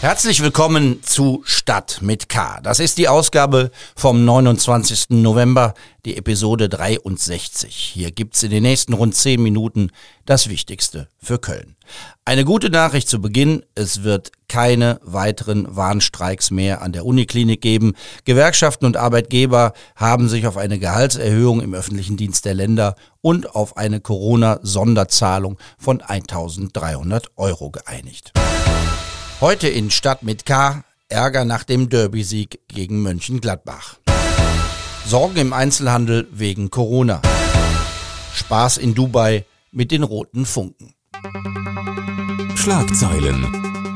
Herzlich willkommen zu Stadt mit K. Das ist die Ausgabe vom 29. November, die Episode 63. Hier gibt's in den nächsten rund 10 Minuten das Wichtigste für Köln. Eine gute Nachricht zu Beginn, es wird keine weiteren Warnstreiks mehr an der Uniklinik geben. Gewerkschaften und Arbeitgeber haben sich auf eine Gehaltserhöhung im öffentlichen Dienst der Länder und auf eine Corona-Sonderzahlung von 1300 Euro geeinigt. Heute in Stadt mit K. Ärger nach dem Derby-Sieg gegen Mönchengladbach. Sorgen im Einzelhandel wegen Corona. Spaß in Dubai mit den roten Funken. Schlagzeilen.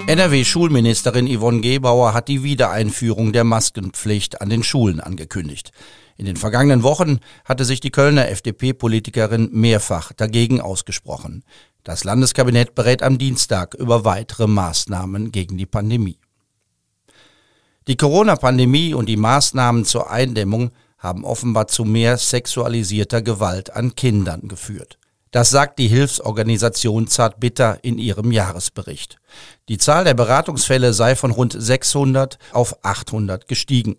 NRW-Schulministerin Yvonne Gebauer hat die Wiedereinführung der Maskenpflicht an den Schulen angekündigt. In den vergangenen Wochen hatte sich die Kölner FDP-Politikerin mehrfach dagegen ausgesprochen. Das Landeskabinett berät am Dienstag über weitere Maßnahmen gegen die Pandemie. Die Corona-Pandemie und die Maßnahmen zur Eindämmung haben offenbar zu mehr sexualisierter Gewalt an Kindern geführt. Das sagt die Hilfsorganisation Zartbitter in ihrem Jahresbericht. Die Zahl der Beratungsfälle sei von rund 600 auf 800 gestiegen.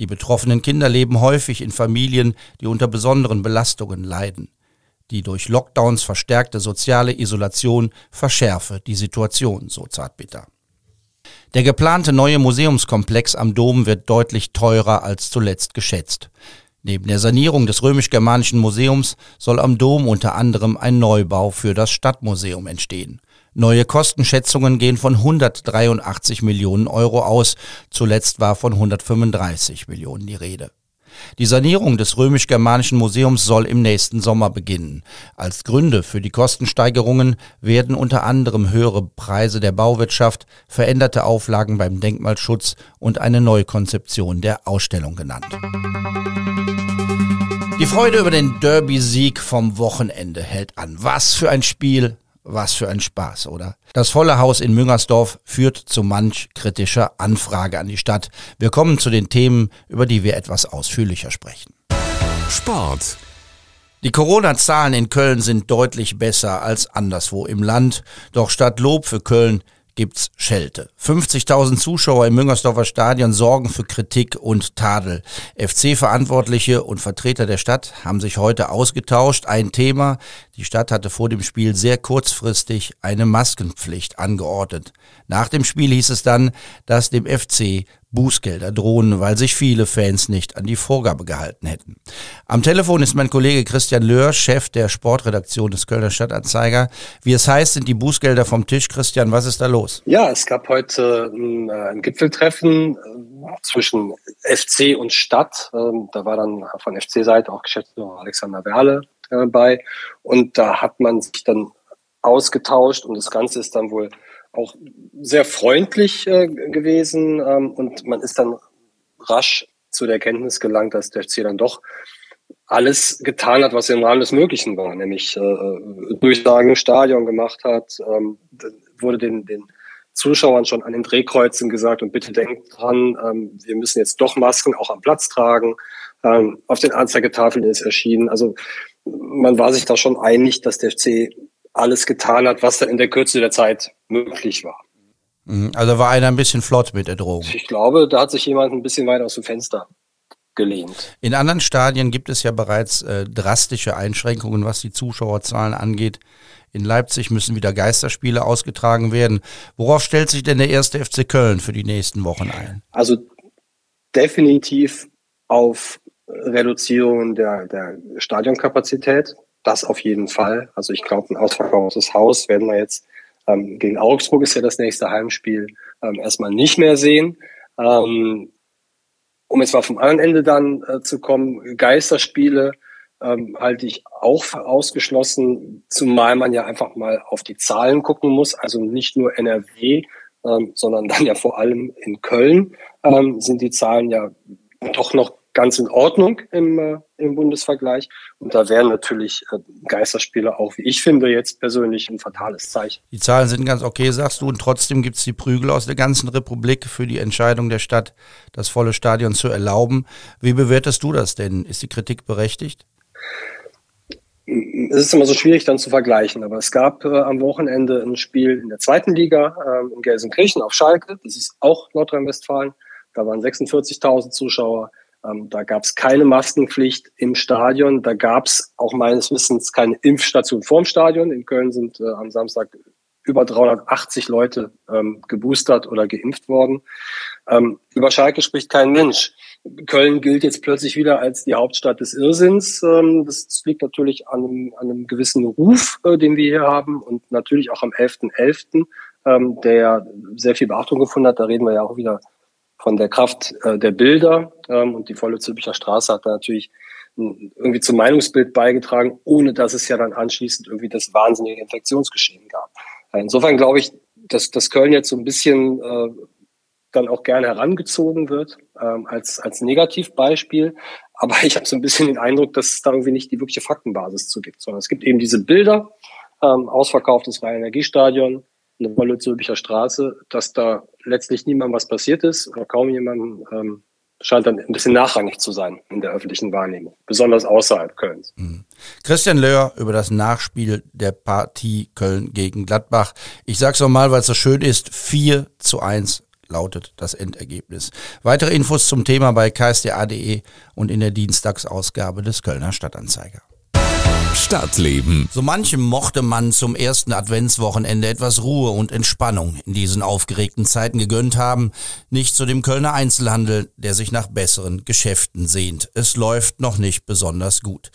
Die betroffenen Kinder leben häufig in Familien, die unter besonderen Belastungen leiden. Die durch Lockdowns verstärkte soziale Isolation verschärfe die Situation, so Zartbitter. Der geplante neue Museumskomplex am Dom wird deutlich teurer als zuletzt geschätzt. Neben der Sanierung des römisch-germanischen Museums soll am Dom unter anderem ein Neubau für das Stadtmuseum entstehen. Neue Kostenschätzungen gehen von 183 Millionen Euro aus, zuletzt war von 135 Millionen die Rede. Die Sanierung des römisch-germanischen Museums soll im nächsten Sommer beginnen. Als Gründe für die Kostensteigerungen werden unter anderem höhere Preise der Bauwirtschaft, veränderte Auflagen beim Denkmalschutz und eine Neukonzeption der Ausstellung genannt. Die Freude über den Derby-Sieg vom Wochenende hält an. Was für ein Spiel, was für ein Spaß, oder? Das volle Haus in Müngersdorf führt zu manch kritischer Anfrage an die Stadt. Wir kommen zu den Themen, über die wir etwas ausführlicher sprechen. Sport. Die Corona-Zahlen in Köln sind deutlich besser als anderswo im Land. Doch statt Lob für Köln gibt's Schelte. 50.000 Zuschauer im Müngersdorfer Stadion sorgen für Kritik und Tadel. FC-Verantwortliche und Vertreter der Stadt haben sich heute ausgetauscht. Ein Thema, die Stadt hatte vor dem Spiel sehr kurzfristig eine Maskenpflicht angeordnet. Nach dem Spiel hieß es dann, dass dem FC Bußgelder drohen, weil sich viele Fans nicht an die Vorgabe gehalten hätten. Am Telefon ist mein Kollege Christian Löhr, Chef der Sportredaktion des Kölner Stadtanzeiger. Wie es heißt, sind die Bußgelder vom Tisch. Christian, was ist da los? Ja, es gab heute ein, äh, ein Gipfeltreffen äh, zwischen FC und Stadt. Ähm, da war dann von FC-Seite auch Geschäftsführer Alexander Werle dabei. Und da hat man sich dann ausgetauscht und das Ganze ist dann wohl auch sehr freundlich äh, gewesen ähm, und man ist dann rasch zu der Erkenntnis gelangt, dass der FC dann doch alles getan hat, was im Rahmen des Möglichen war, nämlich äh, Durchsagen im Stadion gemacht hat, ähm, wurde den, den Zuschauern schon an den Drehkreuzen gesagt und bitte denkt dran, ähm, wir müssen jetzt doch Masken auch am Platz tragen. Ähm, auf den Anzeigetafeln ist erschienen. Also man war sich da schon einig, dass der FC alles getan hat, was dann in der Kürze der Zeit möglich war. Mhm. Also war einer ein bisschen flott mit der Drohung. Ich glaube, da hat sich jemand ein bisschen weit aus dem Fenster gelehnt. In anderen Stadien gibt es ja bereits äh, drastische Einschränkungen, was die Zuschauerzahlen angeht. In Leipzig müssen wieder Geisterspiele ausgetragen werden. Worauf stellt sich denn der erste FC Köln für die nächsten Wochen ein? Also definitiv auf Reduzierung der, der Stadionkapazität. Das auf jeden Fall. Also ich glaube, ein ausverkauftes Haus werden wir jetzt ähm, gegen Augsburg ist ja das nächste Heimspiel ähm, erstmal nicht mehr sehen. Ähm, um jetzt mal vom anderen Ende dann äh, zu kommen, Geisterspiele ähm, halte ich auch für ausgeschlossen, zumal man ja einfach mal auf die Zahlen gucken muss. Also nicht nur NRW, ähm, sondern dann ja vor allem in Köln ähm, sind die Zahlen ja doch noch ganz in Ordnung im, äh, im Bundesvergleich. Und da wären natürlich äh, Geisterspiele auch, wie ich finde, jetzt persönlich ein fatales Zeichen. Die Zahlen sind ganz okay, sagst du, und trotzdem gibt es die Prügel aus der ganzen Republik für die Entscheidung der Stadt, das volle Stadion zu erlauben. Wie bewertest du das denn? Ist die Kritik berechtigt? es ist immer so schwierig dann zu vergleichen, aber es gab äh, am Wochenende ein Spiel in der zweiten Liga äh, in Gelsenkirchen auf Schalke, das ist auch Nordrhein-Westfalen, da waren 46.000 Zuschauer, ähm, da gab es keine Maskenpflicht im Stadion, da gab es auch meines Wissens keine Impfstation vorm Stadion, in Köln sind äh, am Samstag über 380 Leute ähm, geboostert oder geimpft worden. Ähm, über Schalke spricht kein Mensch. Köln gilt jetzt plötzlich wieder als die Hauptstadt des Irrsinns. Ähm, das liegt natürlich an einem, an einem gewissen Ruf, äh, den wir hier haben und natürlich auch am 11.11., .11., ähm, der sehr viel Beachtung gefunden hat. Da reden wir ja auch wieder von der Kraft äh, der Bilder ähm, und die volle Zülpicher Straße hat da natürlich irgendwie zum Meinungsbild beigetragen, ohne dass es ja dann anschließend irgendwie das wahnsinnige Infektionsgeschehen gab. Insofern glaube ich, dass, dass Köln jetzt so ein bisschen äh, dann auch gerne herangezogen wird ähm, als, als Negativbeispiel. Aber ich habe so ein bisschen den Eindruck, dass es da irgendwie nicht die wirkliche Faktenbasis zu gibt, sondern es gibt eben diese Bilder, ähm, ausverkauftes Rhein-Energiestadion, eine volle Zülpicher Straße, dass da letztlich niemandem was passiert ist oder kaum jemandem ähm, scheint dann ein bisschen nachrangig zu sein in der öffentlichen Wahrnehmung, besonders außerhalb Kölns. Mhm. Christian Löhr über das Nachspiel der Partie Köln gegen Gladbach. Ich sag's nochmal, weil es so schön ist, 4 zu 1 lautet das Endergebnis. Weitere Infos zum Thema bei ksda.de und in der Dienstagsausgabe des Kölner Stadtanzeiger. Stadtleben. So manchem mochte man zum ersten Adventswochenende etwas Ruhe und Entspannung in diesen aufgeregten Zeiten gegönnt haben. Nicht zu dem Kölner Einzelhandel, der sich nach besseren Geschäften sehnt. Es läuft noch nicht besonders gut.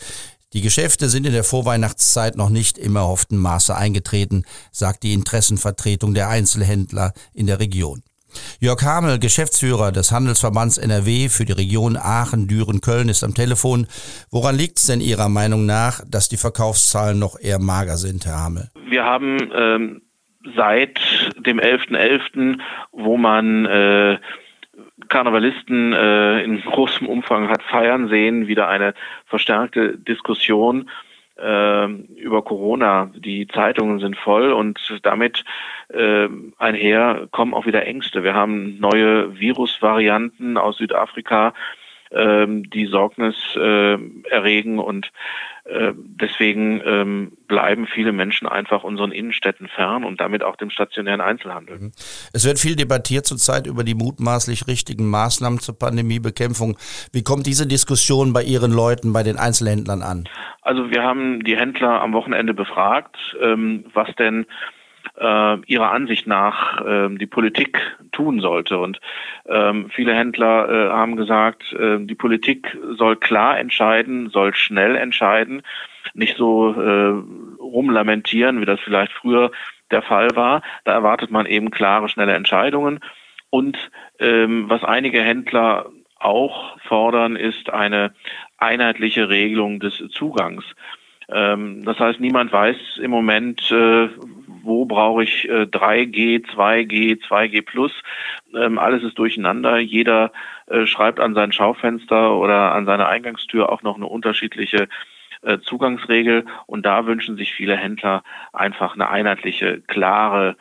Die Geschäfte sind in der Vorweihnachtszeit noch nicht im erhofften Maße eingetreten, sagt die Interessenvertretung der Einzelhändler in der Region. Jörg Hamel, Geschäftsführer des Handelsverbands NRW für die Region Aachen, Düren, Köln, ist am Telefon. Woran liegt es denn Ihrer Meinung nach, dass die Verkaufszahlen noch eher mager sind, Herr Hamel? Wir haben ähm, seit dem 11.11., .11., wo man äh, Karnevalisten äh, in großem Umfang hat feiern sehen, wieder eine verstärkte Diskussion über Corona. Die Zeitungen sind voll und damit äh, einher kommen auch wieder Ängste. Wir haben neue Virusvarianten aus Südafrika, äh, die Sorgnis äh, erregen und äh, deswegen ähm, bleiben viele Menschen einfach unseren Innenstädten fern und damit auch dem stationären Einzelhandel. Mhm. Es wird viel debattiert zurzeit über die mutmaßlich richtigen Maßnahmen zur Pandemiebekämpfung. Wie kommt diese Diskussion bei Ihren Leuten, bei den Einzelhändlern an? Also wir haben die Händler am Wochenende befragt, ähm, was denn äh, ihrer Ansicht nach äh, die Politik tun sollte. Und ähm, viele Händler äh, haben gesagt, äh, die Politik soll klar entscheiden, soll schnell entscheiden, nicht so äh, rumlamentieren, wie das vielleicht früher der Fall war. Da erwartet man eben klare, schnelle Entscheidungen. Und ähm, was einige Händler auch fordern, ist eine einheitliche Regelung des Zugangs. Ähm, das heißt, niemand weiß im Moment, äh, wo brauche ich äh, 3G, 2G, 2G plus. Ähm, alles ist durcheinander. Jeder äh, schreibt an sein Schaufenster oder an seine Eingangstür auch noch eine unterschiedliche äh, Zugangsregel. Und da wünschen sich viele Händler einfach eine einheitliche, klare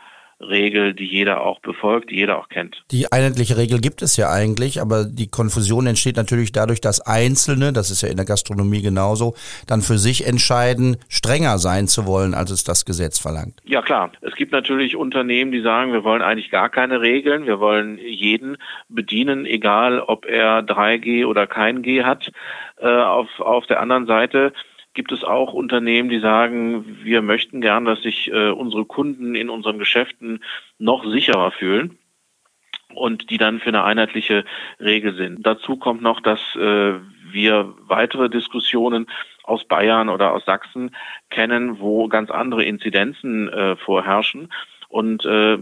Regel, die jeder auch befolgt, die jeder auch kennt. Die einheitliche Regel gibt es ja eigentlich, aber die Konfusion entsteht natürlich dadurch, dass Einzelne, das ist ja in der Gastronomie genauso, dann für sich entscheiden, strenger sein zu wollen, als es das Gesetz verlangt. Ja klar, es gibt natürlich Unternehmen, die sagen, wir wollen eigentlich gar keine Regeln, wir wollen jeden bedienen, egal ob er 3G oder kein G hat. Äh, auf, auf der anderen Seite gibt es auch Unternehmen, die sagen, wir möchten gern, dass sich äh, unsere Kunden in unseren Geschäften noch sicherer fühlen und die dann für eine einheitliche Regel sind. Dazu kommt noch, dass äh, wir weitere Diskussionen aus Bayern oder aus Sachsen kennen, wo ganz andere Inzidenzen äh, vorherrschen und äh,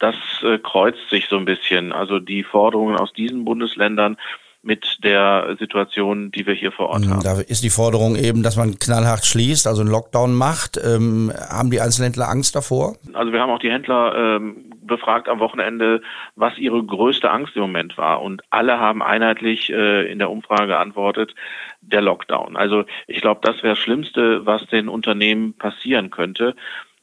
das äh, kreuzt sich so ein bisschen. Also die Forderungen aus diesen Bundesländern mit der Situation, die wir hier vor Ort hm, haben. Da ist die Forderung eben, dass man knallhart schließt, also einen Lockdown macht. Ähm, haben die Einzelhändler Angst davor? Also wir haben auch die Händler ähm, befragt am Wochenende, was ihre größte Angst im Moment war. Und alle haben einheitlich äh, in der Umfrage geantwortet, der Lockdown. Also ich glaube, das wäre das Schlimmste, was den Unternehmen passieren könnte,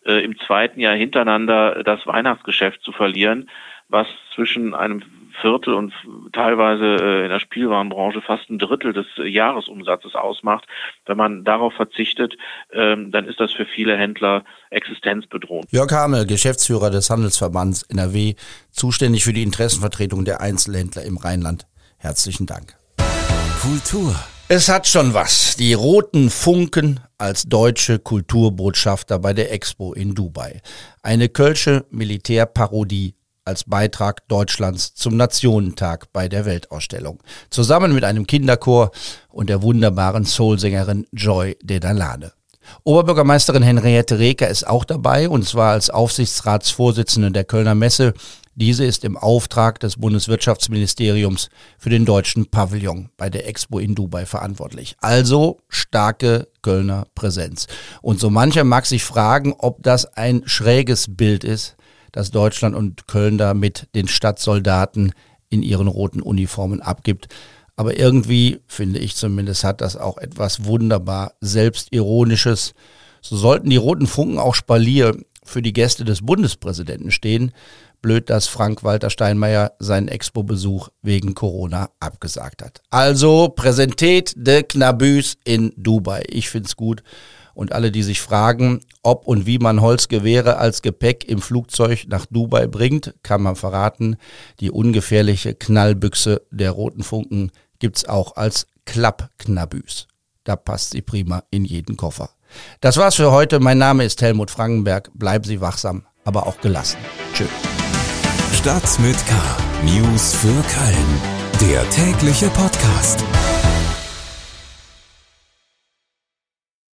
äh, im zweiten Jahr hintereinander das Weihnachtsgeschäft zu verlieren, was zwischen einem Viertel und teilweise äh, in der Spielwarenbranche fast ein Drittel des Jahresumsatzes ausmacht. Wenn man darauf verzichtet, ähm, dann ist das für viele Händler existenzbedrohend. Jörg Hamel, Geschäftsführer des Handelsverbands NRW, zuständig für die Interessenvertretung der Einzelhändler im Rheinland. Herzlichen Dank. Kultur. Es hat schon was. Die roten Funken als deutsche Kulturbotschafter bei der Expo in Dubai. Eine kölsche Militärparodie als Beitrag Deutschlands zum Nationentag bei der Weltausstellung. Zusammen mit einem Kinderchor und der wunderbaren Soulsängerin Joy de Dalane. Oberbürgermeisterin Henriette Reker ist auch dabei und zwar als Aufsichtsratsvorsitzende der Kölner Messe. Diese ist im Auftrag des Bundeswirtschaftsministeriums für den deutschen Pavillon bei der Expo in Dubai verantwortlich. Also starke Kölner Präsenz. Und so mancher mag sich fragen, ob das ein schräges Bild ist, das Deutschland und Köln da mit den Stadtsoldaten in ihren roten Uniformen abgibt. Aber irgendwie, finde ich zumindest, hat das auch etwas wunderbar Selbstironisches. So sollten die roten Funken auch Spalier für die Gäste des Bundespräsidenten stehen. Blöd, dass Frank-Walter Steinmeier seinen Expo-Besuch wegen Corona abgesagt hat. Also Präsentet de Knabüs in Dubai. Ich finde es gut. Und alle, die sich fragen, ob und wie man Holzgewehre als Gepäck im Flugzeug nach Dubai bringt, kann man verraten, die ungefährliche Knallbüchse der roten Funken gibt's auch als Klappknabüs. Da passt sie prima in jeden Koffer. Das war's für heute. Mein Name ist Helmut Frankenberg. Bleiben Sie wachsam, aber auch gelassen. Tschüss. Stadt mit K. News für Köln. Der tägliche Podcast.